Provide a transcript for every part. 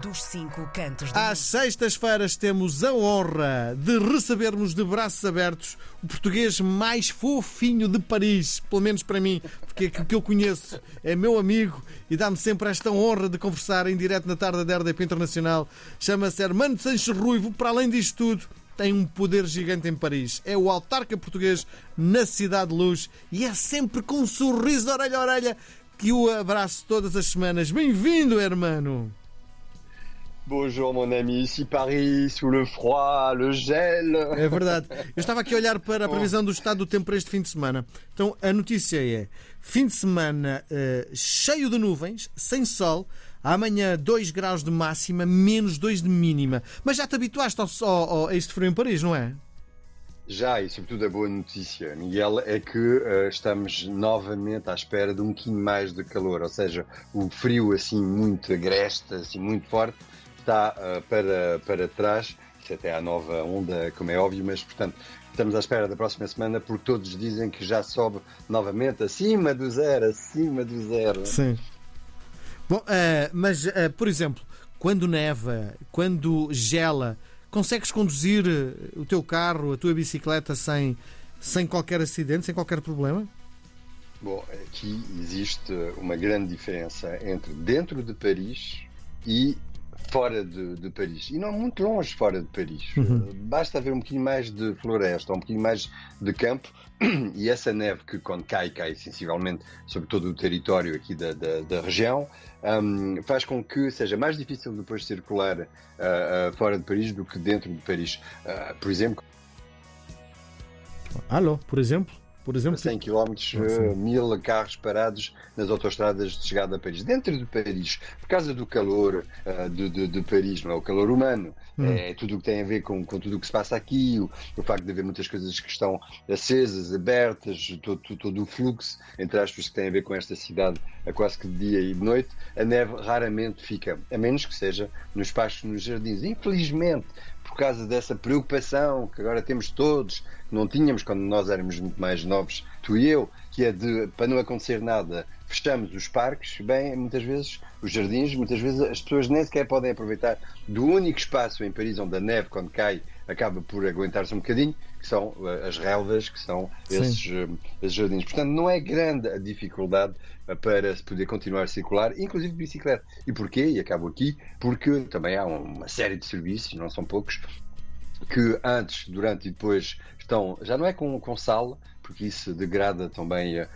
dos cinco cantos do Às sextas-feiras temos a honra de recebermos de braços abertos o português mais fofinho de Paris, pelo menos para mim, porque é que eu conheço é meu amigo e dá-me sempre esta honra de conversar em direto na tarde da RDP Internacional. Chama-se Hermano Sanches Ruivo, para além disto tudo, tem um poder gigante em Paris. É o autarca português na Cidade de Luz e é sempre com um sorriso de orelha a orelha que o abraço todas as semanas. Bem-vindo, hermano! Bonjour mon ami, ici Paris, sous le froid, le gel. É verdade. Eu estava aqui a olhar para a previsão do estado do tempo para este fim de semana. Então a notícia é: fim de semana uh, cheio de nuvens, sem sol. Amanhã 2 graus de máxima, menos 2 de mínima. Mas já te habituaste ao, ao, a este frio em Paris, não é? Já, e sobretudo a boa notícia, Miguel, é que uh, estamos novamente à espera de um bocadinho mais de calor, ou seja, o frio assim muito agreste, assim muito forte, está uh, para, para trás, isso até à nova onda, como é óbvio, mas portanto estamos à espera da próxima semana porque todos dizem que já sobe novamente acima do zero, acima do zero. Sim. Bom, uh, mas, uh, por exemplo, quando neva, quando gela, consegues conduzir o teu carro, a tua bicicleta sem, sem qualquer acidente, sem qualquer problema? Bom, aqui existe uma grande diferença entre dentro de Paris e fora de, de, Paris. E não muito longe fora de Paris. Uhum. Basta haver um bocadinho mais de floresta, um bocadinho mais de campo. E essa neve que, quando cai, cai sensivelmente sobre todo o território aqui da, da, da região, um, faz com que seja mais difícil depois circular uh, uh, fora de Paris do que dentro de Paris. Uh, por exemplo. Alô, por exemplo? Por exemplo. 100 km, uh, mil carros parados nas autostradas de chegada a Paris. Dentro de Paris, por causa do calor uh, de, de, de, Paris, não é? O calor humano, hum. é tudo o que tem a ver com, com tudo o que se passa aqui, o, o, facto de haver muitas coisas que estão acesas, abertas, todo, todo, o fluxo, entre aspas, que tem a ver com esta cidade a quase que de dia e de noite, a neve raramente fica, a menos que seja nos espaços, nos jardins. Infelizmente, por causa dessa preocupação que agora temos todos, não tínhamos quando nós éramos muito mais novos, tu e eu, que é de, para não acontecer nada, fechamos os parques, bem, muitas vezes, os jardins, muitas vezes as pessoas nem sequer podem aproveitar do único espaço em Paris onde a neve, quando cai, acaba por aguentar-se um bocadinho, que são eh, as relvas, que são esses, eh, esses, jardins. Portanto, não é grande a dificuldade eh, para se poder continuar a circular, inclusive de bicicleta. E porquê? E acabo aqui, porque também há uma série de serviços, não são poucos, que antes, durante e depois estão, já não é com, com sal, porque isso degrada também uh,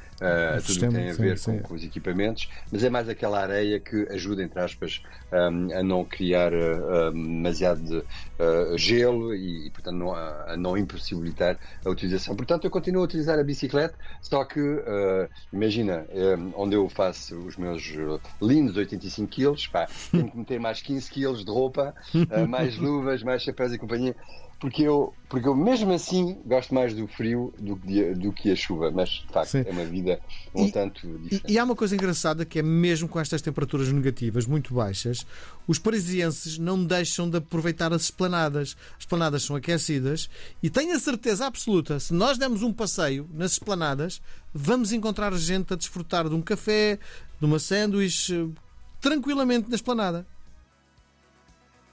tudo o que tem a ver sim, com, sim. com, os equipamentos, mas é mais aquela areia que ajuda, entre aspas, um, a não criar uh, demasiado de, uh, gelo e, e portanto, não, a, não impossibilitar a utilização. Portanto, eu continuo a utilizar a bicicleta, só que, imagina, um, onde eu faço os meus lindos 85 quilos, pá, tenho que meter mais 15 quilos de roupa, mais luvas, mais chapéus e companhia porque eu, porque eu mesmo assim gosto mais do frio do que, do que a chuva, mas de facto Sim. é uma vida um e, tanto diferente. E, e, há uma coisa engraçada que é mesmo com estas temperaturas negativas muito baixas, os parisienses não deixam de aproveitar as esplanadas. As esplanadas são aquecidas e tenho a certeza absoluta, se nós demos um passeio nas esplanadas, vamos encontrar gente a desfrutar de um café, de uma sanduíche, tranquilamente na esplanada.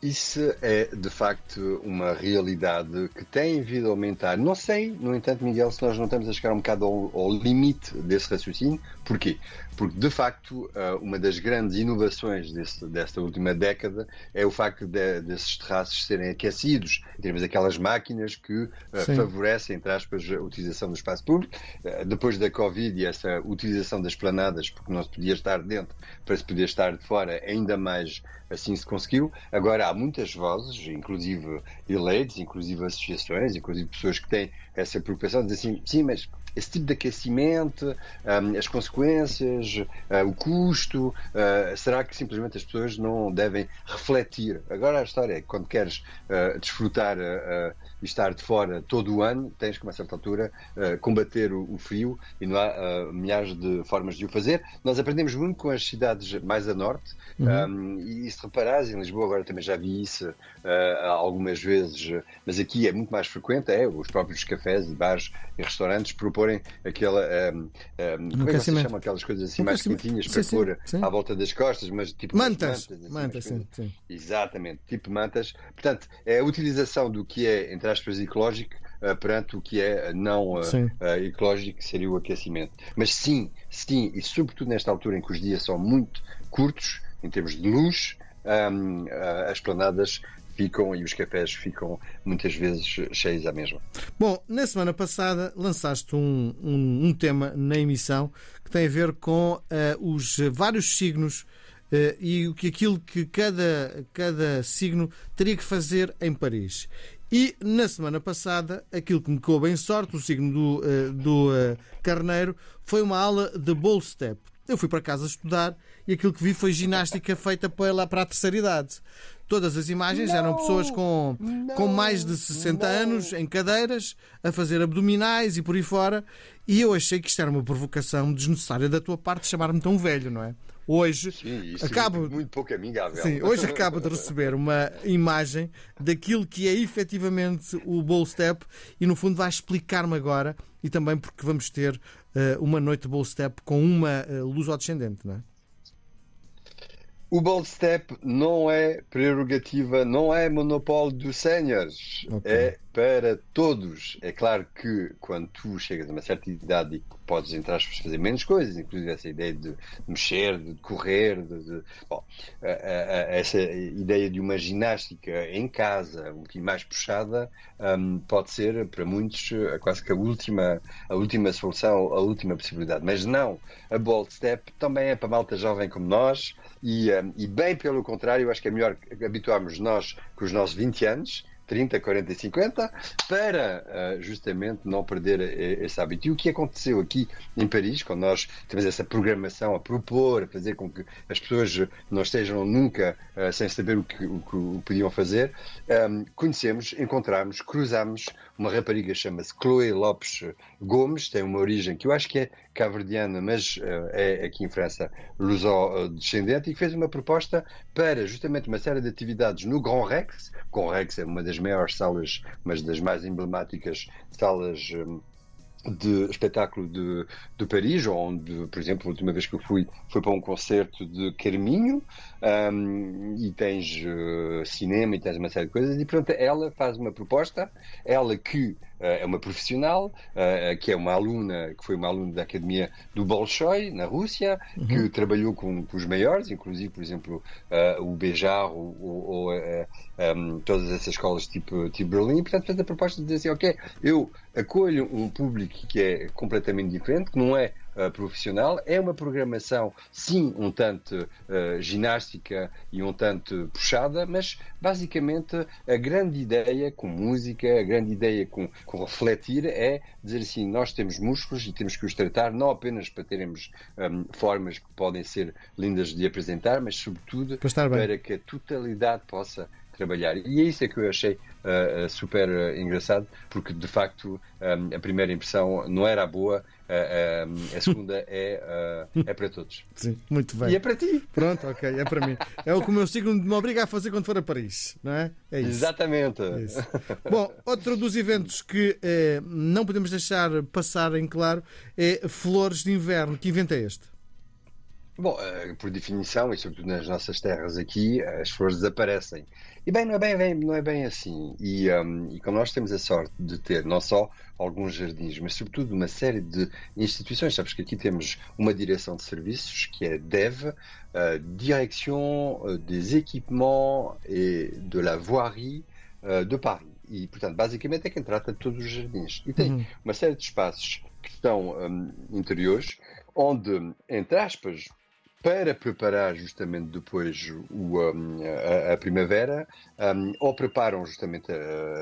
Isso é de facto uma realidade que tem vindo a aumentar. Não sei, no entanto, Miguel, se nós não estamos a chegar um bocado ao, ao limite desse raciocínio. Porquê? Porque de facto eh, uma das grandes inovações desse, desta última década é o facto de, desses terraços serem aquecidos. Temos aquelas máquinas que eh, Sim. favorecem, entre aspas, a utilização do espaço público. Eh, depois da Covid e essa utilização das planadas, porque não se podia estar dentro para se poder estar de fora, ainda mais assim se conseguiu. Agora há muitas vozes, inclusive eleitos, inclusive associações, inclusive pessoas que têm essa preocupação de assim, sim, mas esse tipo de aquecimento, um, as consequências, uh, o custo, uh, será que simplesmente as pessoas não devem refletir? Agora a história é que quando queres uh, desfrutar e estar de fora todo o ano, tens que, a uma certa altura, combater o, o, frio e não há milhares de formas de o fazer. Nós aprendemos muito com as cidades mais a norte uhum. um, e se reparares, em Lisboa agora também já vi isso algumas vezes, mas aqui é muito mais frequente, é os próprios cafés e bares e restaurantes propõem porem aquela. Um, um, como é que se chama aquelas coisas assim mais quentinhas para sim, pôr sim. à volta das costas, mas tipo. Mantas. Mantas, assim, mantas sim, sim. Exatamente, tipo mantas. Portanto, é a utilização do que é, entre aspas, ecológico uh, perante o que é não uh, uh, ecológico, que seria o aquecimento. Mas sim, sim, e sobretudo nesta altura em que os dias são muito curtos, em termos de luz, um, as planadas ficam e os cafés ficam muitas vezes cheios à mesma. Bom, na semana passada lançaste um, um, um tema na emissão que tem a ver com uh, os vários signos uh, e o que aquilo que cada, cada signo teria que fazer em Paris. E na semana passada, aquilo que me coube em sorte, o signo do, uh, do Carneiro, foi uma aula de bowl step. Eu fui para casa estudar e aquilo que vi foi ginástica feita para, para a terceira idade. Todas as imagens não, eram pessoas com, não, com mais de 60 não. anos em cadeiras a fazer abdominais e por aí fora. E eu achei que isto era uma provocação desnecessária da tua parte chamar-me tão velho, não é? Hoje Sim, acabo muito pouco amigável. Sim, hoje acabo de receber uma imagem daquilo que é efetivamente o Bowl Step e no fundo vai explicar-me agora e também porque vamos ter uh, uma noite de Bowl Step com uma uh, luz ao descendente, não é? O bold step não é prerrogativa, não é monopólio dos séniores. Okay. É para todos. É claro que quando tu chegas a uma certa idade e podes entrar a fazer menos coisas, inclusive essa ideia de mexer, de correr, de, de bom, essa ideia de uma ginástica em casa, um bocadinho mais puxada, um, pode ser para muitos quase que a última, a última solução, a última possibilidade. Mas não, a bold step também é para malta jovem como nós e, um, e bem pelo contrário, acho que é melhor habituarmos nós com os nossos 20 anos 30, 40 e 50, para uh, justamente não perder esse hábito. E o que aconteceu aqui em Paris, quando nós temos essa programação a propor, a fazer com que as pessoas não estejam nunca uh, sem saber o que, o que podiam fazer, ehm, conhecemos, encontramos, cruzamos uma rapariga chama-se Chloé Lopes Gomes, tem uma origem que eu acho que é caverdiana, mas uh, é aqui em França luso-descendente, e que fez uma proposta para justamente uma série de atividades no Grand Rex. Grand Rex é uma das maiores salas, mas das mais emblemáticas salas. Um, de espetáculo de, de Paris, onde, por exemplo, a última vez que eu fui foi para um concerto de Carminho um, e tens uh, cinema e tens uma série de coisas e, portanto, ela faz uma proposta, ela que é uma profissional, eh, que é uma aluna, que foi uma aluna da Academia do Bolshoi, na Rússia, uhum. que trabalhou com, com, os maiores, inclusive, por exemplo, eh, o Bejar ou, ou, ou um, todas essas escolas tipo, tipo Berlim. Portanto, fez a proposta de dizer assim: ok, eu acolho um público que é completamente diferente, que não é uh, profissional. É uma programação, sim, um tanto uh, ginástica e um tanto puxada, mas basicamente a grande ideia com música, a grande ideia com, com refletir é dizer assim: nós temos músculos e temos que os tratar, não apenas para termos um, formas que podem ser lindas de apresentar, mas sobretudo para que a totalidade possa trabalhar. E é isso é que eu achei uh, super uh, engraçado, porque de facto um, a primeira impressão não era boa, uh, a segunda é, é para todos. Sim, muito bem. E é para ti. Pronto, ok, é para mim. É o que o meu signo me obriga a fazer quando for a Paris, não é? É isso. Exatamente. É isso. Bom, outro dos eventos que não podemos deixar passar em claro é Flores de Inverno. Que evento é este? Bom, por definição, e sobretudo nas nossas terras aqui, as flores desaparecem. E bem, não é bem, bem não é bem assim. E, um, e como nós temos a sorte de ter não só alguns jardins, mas sobretudo uma série de instituições, sabes que aqui temos uma direção de serviços que é DEV, uh, Direction euh, des Équipements et de la Voirie uh, de Paris. E, portanto, basicamente é quem trata de todos os jardins. E tem uhum. uma série de espaços que estão um, interiores, onde, entre aspas, para preparar justamente depois o, a, a, primavera, um, ou preparam justamente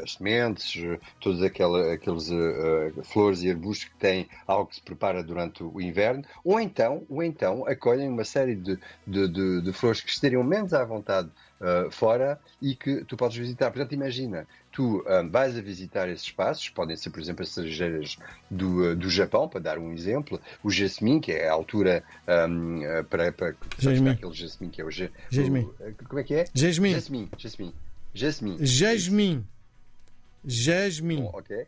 as sementes, todas aquela, aqueles uh, flores e arbustos que têm algo que se prepara durante o inverno, ou então, ou então acolhem uma série de, de, de, de flores que estariam menos à vontade uh, fora e que tu podes visitar. Portanto, imagina, tu um, ah, vais a visitar esses espaços, podem ser, por exemplo, as cerejeiras do, uh, do Japão, para dar um exemplo, o jasmim, que é a altura um, para, para jasmim. aquele jasmim que é o, jasmim. Como é que é? Jasmim. Jasmim. Jasmim. Jasmim. Jasmim. Jasmim. ok.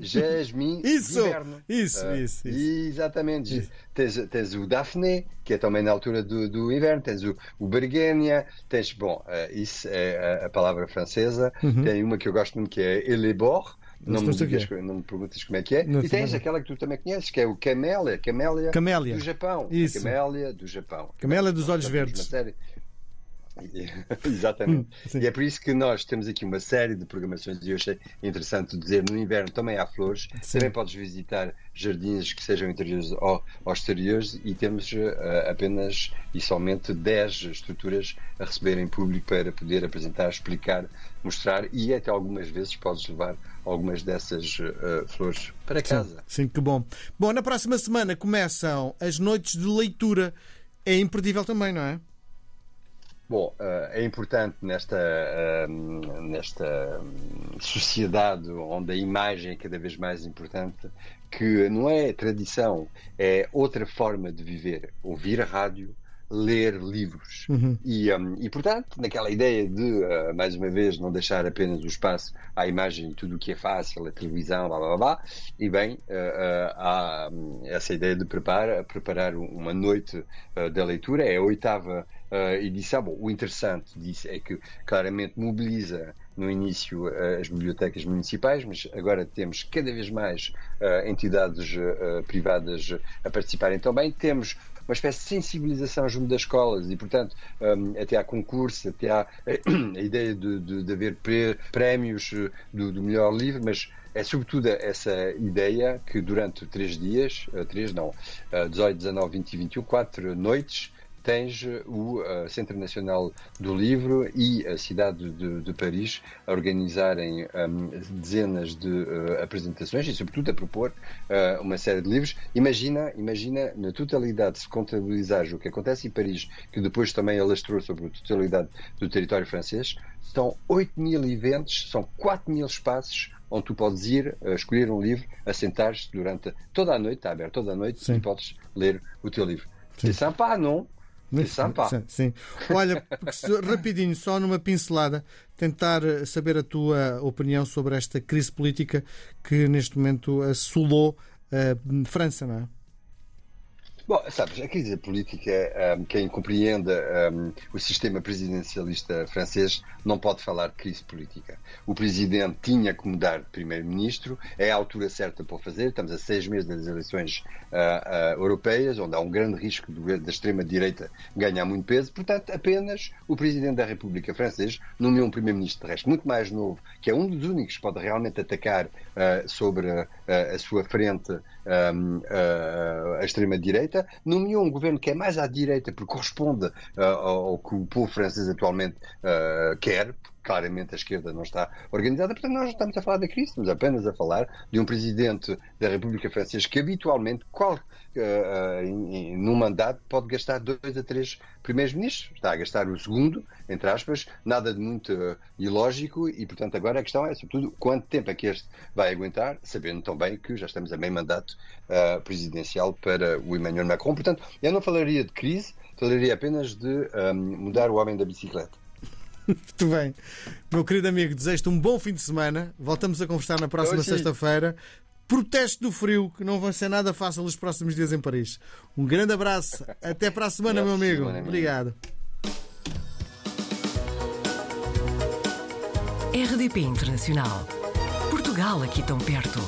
Jasmim Isso, inverno. isso, Ah, isso, isso. Exatamente. Isso. Tens, tens o Daphne, que é também na altura do, do inverno, tens o, o Bergenia, tens, bom, ah, isso é a, a palavra francesa, Uhum. tem uma que eu gosto muito que é Elebor. Não me, sei o que é. digas, não me perguntas como é que é. Não e tens aquela que tu também conheces, que é o Camélia, Camélia, Camélia. do Japão. Isso. A Camélia do Japão. Camélia dos olhos verdes. Exatamente. Hum, sim. e é por isso que nós temos aqui uma série de programações e eu achei interessante dizer no inverno também há flores. Sim. Também podes visitar jardins que sejam interiores ou, ou exteriores e temos eh, apenas e somente 10 estruturas a receberem público para poder apresentar, explicar, mostrar e até algumas vezes podes levar algumas dessas eh, flores para casa. Sim, que bom. Bom, na próxima semana começam as noites de leitura. É imperdível também, não é? Bom, eh, é importante nesta, eh, nesta hum, sociedade onde a imagem é cada vez mais importante que não é tradição, é outra forma de viver. Ouvir a rádio, ler livros. Uhum. E, hum, e, portanto, naquela ideia de, eh, mais uma vez, não deixar apenas o espaço à imagem e tudo o que é fácil, a televisão, blá blá blá, e bem, há hum, essa ideia de preparar, preparar uma noite da leitura, é a oitava eh, edição. Bom, o interessante disso é que claramente mobiliza no início eh, as bibliotecas municipais, mas agora temos cada vez mais eh, entidades privadas a participarem também. Temos uma espécie de sensibilização junto das escolas e, portanto, hum, até há concurso, até há a ideia de, de, de haver pré- prémios do, do melhor livro, mas é sobretudo essa ideia que durante três dias, três não, eh, 18, 19, 20 e 21, quatro noites, tens o eh, Centro Nacional do Livro e a cidade de, de Paris a organizarem hum, dezenas de eh, apresentações e, sobretudo, a propor eh, uma série de livros. Imagina, imagina na totalidade, se contabilizares o que acontece em Paris, que depois também alastrou sobre a totalidade do território francês, são 8 mil eventos, são 4 mil espaços onde tu podes ir eh, escolher um livro, assentar-te durante toda a noite, está aberto toda a noite, Sim. e podes ler o teu livro. C'est sympa, não? Sim, sim. Olha, rapidinho, só numa pincelada, tentar eh, saber a tua opinião sobre esta crise política que neste momento assolou a França, não é? Bom, sabes, a crise política, hum, quem compreenda hum, o sistema presidencialista francês não pode falar de crise política. O presidente tinha que mudar de primeiro-ministro, é a altura certa para o fazer, estamos a seis meses das eleições ah, ah, europeias, onde há um grande risco da extrema-direita ganhar muito peso, portanto, apenas o presidente da República Francesa nomeou um primeiro-ministro, de resto, muito mais novo, que é um dos únicos que pode realmente atacar ah, sobre ah, a sua frente hum, ah, a extrema-direita, nomeou um governo que é mais à direita, porque corresponde ah, ao, que o povo francês atualmente ah, quer. Claramente a esquerda não está organizada, portanto, nós não estamos a falar da crise, estamos apenas a falar de um presidente da República Francesa que habitualmente, qual, em- num mandato, pode gastar dois a três primeiros ministros. Está a gastar o segundo, entre aspas, nada de muito ah, ilógico, e portanto, agora a questão é, sobretudo, quanto tempo é que este vai aguentar, sabendo também que já estamos a meio mandato ah, presidencial para o Emmanuel Macron. Portanto, eu não falaria de crise, falaria apenas de ah, mudar o homem da bicicleta. Muito bem. Meu querido amigo, desejo-te um bom fim de semana. Voltamos a conversar na próxima sexta-feira. Protesto do frio, que não vai ser nada fácil os próximos dias em Paris. Um grande abraço. Até para a semana, meu amigo. ami. Obrigado. RDP Internacional. Portugal aqui tão perto.